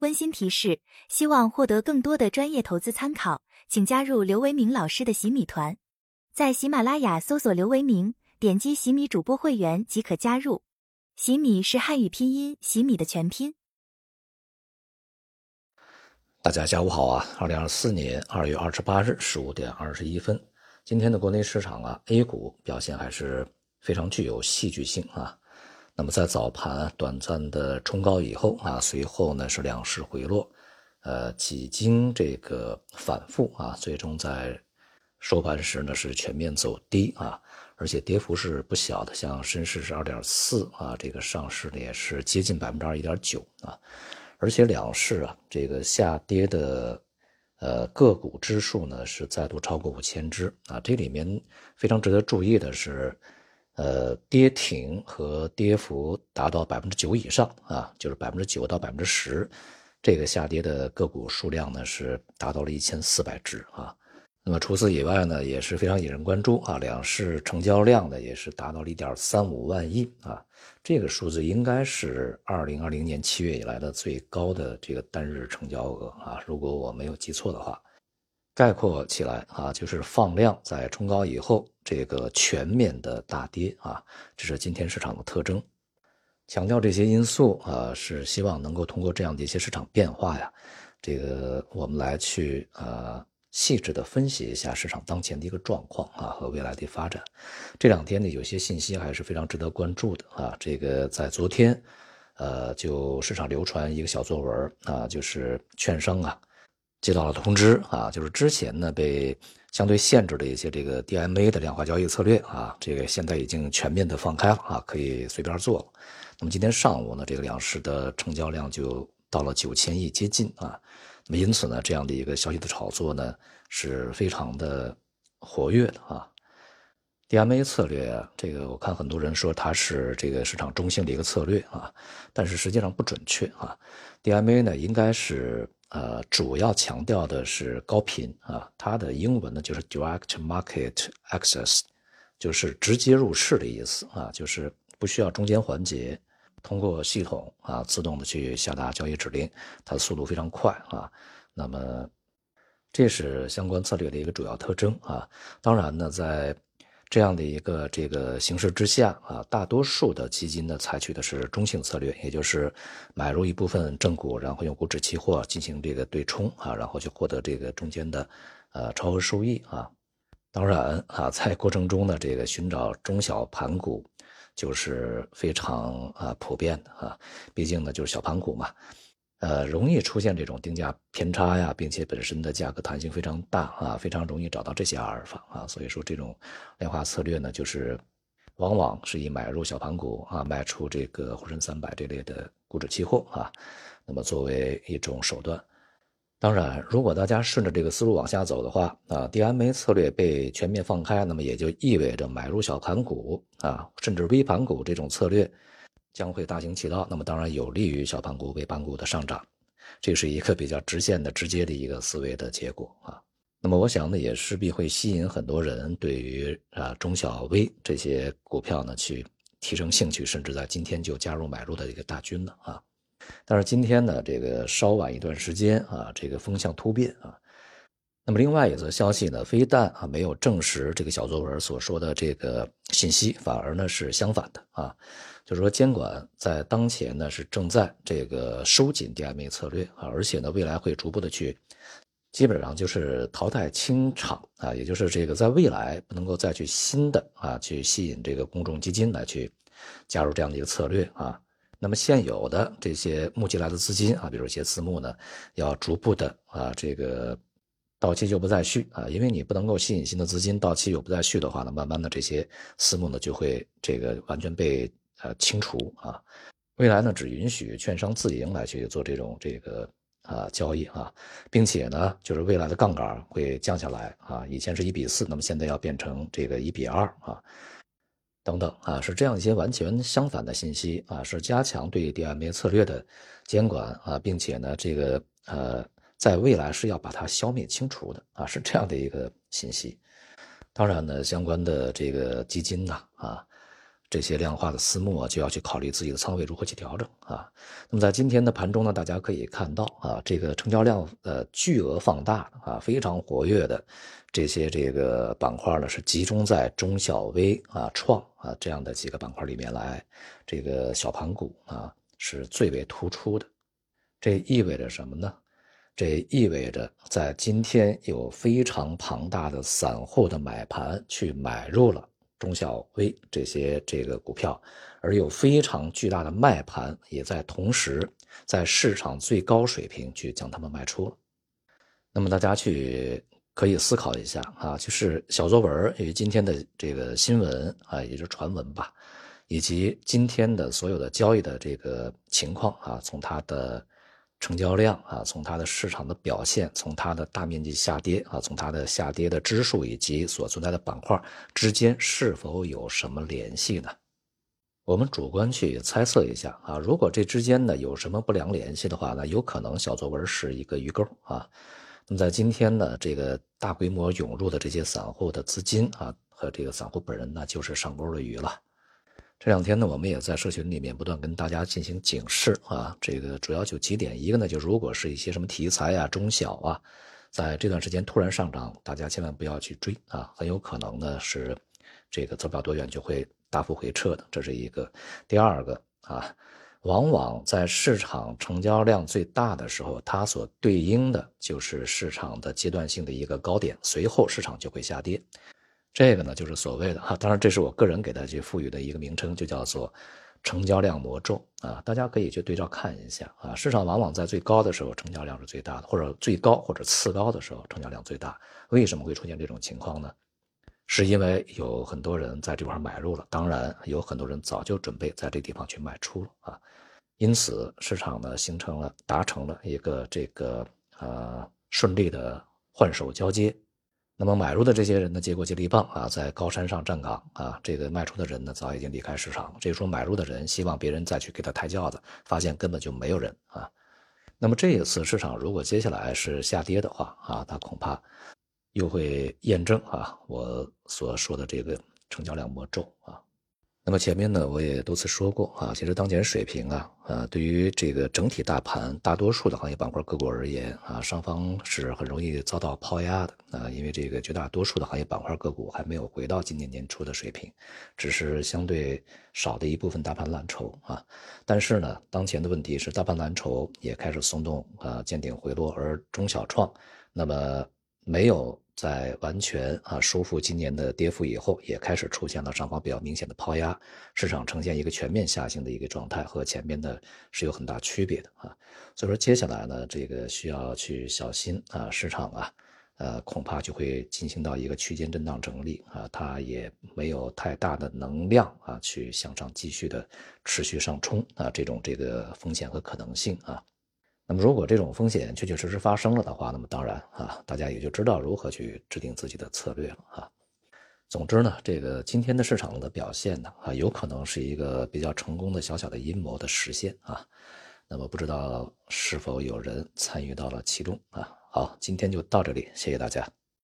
温馨提示：希望获得更多的专业投资参考，请加入刘维明老师的洗米团，在喜马拉雅搜索刘维明，点击洗米主播会员即可加入。洗米是汉语拼音洗米的全拼。大家下午好啊！二零二四年二月二十八日十五点二十一分，今天的国内市场啊，A 股表现还是非常具有戏剧性啊。那么在早盘短暂的冲高以后啊，随后呢是两市回落，呃，几经这个反复啊，最终在收盘时呢是全面走低啊，而且跌幅是不小的，像深市是二点四啊，这个上市呢也是接近百分之二一点九啊，而且两市啊这个下跌的呃个股只数呢是再度超过五千只啊，这里面非常值得注意的是。呃，跌停和跌幅达到百分之九以上啊，就是百分之九到百分之十，这个下跌的个股数量呢是达到了一千四百只啊。那么除此以外呢，也是非常引人关注啊，两市成交量呢也是达到了一点三五万亿啊，这个数字应该是二零二零年七月以来的最高的这个单日成交额啊，如果我没有记错的话。概括起来啊，就是放量在冲高以后，这个全面的大跌啊，这是今天市场的特征。强调这些因素啊，是希望能够通过这样的一些市场变化呀，这个我们来去呃细致的分析一下市场当前的一个状况啊和未来的发展。这两天呢，有些信息还是非常值得关注的啊。这个在昨天，呃，就市场流传一个小作文啊，就是券商啊。接到了通知啊，就是之前呢被相对限制的一些这个 DMA 的量化交易策略啊，这个现在已经全面的放开了啊，可以随便做了。那么今天上午呢，这个两市的成交量就到了九千亿接近啊，那么因此呢，这样的一个消息的炒作呢是非常的活跃的啊。DMA 策略啊，这个我看很多人说它是这个市场中性的一个策略啊，但是实际上不准确啊。DMA 呢应该是。呃，主要强调的是高频啊，它的英文呢就是 direct market access，就是直接入市的意思啊，就是不需要中间环节，通过系统啊自动的去下达交易指令，它的速度非常快啊。那么，这是相关策略的一个主要特征啊。当然呢，在这样的一个这个形势之下啊，大多数的基金呢采取的是中性策略，也就是买入一部分正股，然后用股指期货进行这个对冲啊，然后去获得这个中间的呃超额收益啊。当然啊，在过程中呢，这个寻找中小盘股就是非常啊普遍的啊，毕竟呢就是小盘股嘛。呃，容易出现这种定价偏差呀，并且本身的价格弹性非常大啊，非常容易找到这些阿尔法啊，所以说这种量化策略呢，就是往往是以买入小盘股啊，卖出这个沪深三百这类的股指期货啊，那么作为一种手段。当然，如果大家顺着这个思路往下走的话啊，DMA 策略被全面放开，那么也就意味着买入小盘股啊，甚至微盘股这种策略。将会大行其道，那么当然有利于小盘股、微盘股的上涨，这是一个比较直线的、直接的一个思维的结果啊。那么我想呢，也势必会吸引很多人对于啊中小微这些股票呢去提升兴趣，甚至在今天就加入买入的一个大军了啊。但是今天呢，这个稍晚一段时间啊，这个风向突变啊。那么另外一则消息呢，非但啊没有证实这个小作文所说的这个信息，反而呢是相反的啊。就是说，监管在当前呢是正在这个收紧 DMA 策略啊，而且呢未来会逐步的去，基本上就是淘汰清场啊，也就是这个在未来不能够再去新的啊去吸引这个公众基金来去加入这样的一个策略啊。那么现有的这些募集来的资金啊，比如一些私募呢，要逐步的啊这个到期就不再续啊，因为你不能够吸引新的资金，到期又不再续的话呢，慢慢的这些私募呢就会这个完全被。呃，清除啊，未来呢只允许券商自营来去做这种这个啊交易啊，并且呢，就是未来的杠杆会降下来啊，以前是一比四，那么现在要变成这个一比二啊，等等啊，是这样一些完全相反的信息啊，是加强对 DMA 策略的监管啊，并且呢，这个呃，在未来是要把它消灭清除的啊，是这样的一个信息。当然呢，相关的这个基金呢啊。这些量化的私募啊，就要去考虑自己的仓位如何去调整啊。那么在今天的盘中呢，大家可以看到啊，这个成交量呃巨额放大啊，非常活跃的这些这个板块呢，是集中在中小微啊、创啊这样的几个板块里面来，这个小盘股啊是最为突出的。这意味着什么呢？这意味着在今天有非常庞大的散户的买盘去买入了。中小微这些这个股票，而有非常巨大的卖盘，也在同时在市场最高水平去将它们卖出了。那么大家去可以思考一下啊，就是小作文与今天的这个新闻啊，也就是传闻吧，以及今天的所有的交易的这个情况啊，从它的。成交量啊，从它的市场的表现，从它的大面积下跌啊，从它的下跌的支数以及所存在的板块之间是否有什么联系呢？我们主观去猜测一下啊，如果这之间呢有什么不良联系的话，呢有可能小作文是一个鱼钩啊。那么在今天呢，这个大规模涌入的这些散户的资金啊，和这个散户本人呢，就是上钩的鱼了。这两天呢，我们也在社群里面不断跟大家进行警示啊，这个主要就几点，一个呢，就如果是一些什么题材啊、中小啊，在这段时间突然上涨，大家千万不要去追啊，很有可能呢是这个走不了多远就会大幅回撤的，这是一个。第二个啊，往往在市场成交量最大的时候，它所对应的就是市场的阶段性的一个高点，随后市场就会下跌。这个呢，就是所谓的哈，当然这是我个人给它去赋予的一个名称，就叫做成交量魔咒啊。大家可以去对照看一下啊。市场往往在最高的时候，成交量是最大的，或者最高或者次高的时候，成交量最大。为什么会出现这种情况呢？是因为有很多人在这块买入了，当然有很多人早就准备在这地方去卖出了啊。因此，市场呢形成了达成了一个这个呃顺利的换手交接。那么买入的这些人呢，接过接力棒啊，在高山上站岗啊。这个卖出的人呢，早已经离开市场。这时候买入的人希望别人再去给他抬轿子，发现根本就没有人啊。那么这一次市场如果接下来是下跌的话啊，它恐怕又会验证啊我所说的这个成交量魔咒啊。那么前面呢，我也多次说过啊，其实当前水平啊，呃，对于这个整体大盘大多数的行业板块个股而言啊，上方是很容易遭到抛压的啊，因为这个绝大多数的行业板块个股还没有回到今年年初的水平，只是相对少的一部分大盘蓝筹啊。但是呢，当前的问题是大盘蓝筹也开始松动啊，见顶回落，而中小创那么没有。在完全啊收复今年的跌幅以后，也开始出现了上方比较明显的抛压，市场呈现一个全面下行的一个状态，和前面的是有很大区别的啊。所以说接下来呢，这个需要去小心啊，市场啊，呃，恐怕就会进行到一个区间震荡整理啊，它也没有太大的能量啊，去向上继续的持续上冲啊，这种这个风险和可能性啊。那么，如果这种风险确确实实发生了的话，那么当然啊，大家也就知道如何去制定自己的策略了啊。总之呢，这个今天的市场的表现呢，啊，有可能是一个比较成功的小小的阴谋的实现啊。那么，不知道是否有人参与到了其中啊？好，今天就到这里，谢谢大家。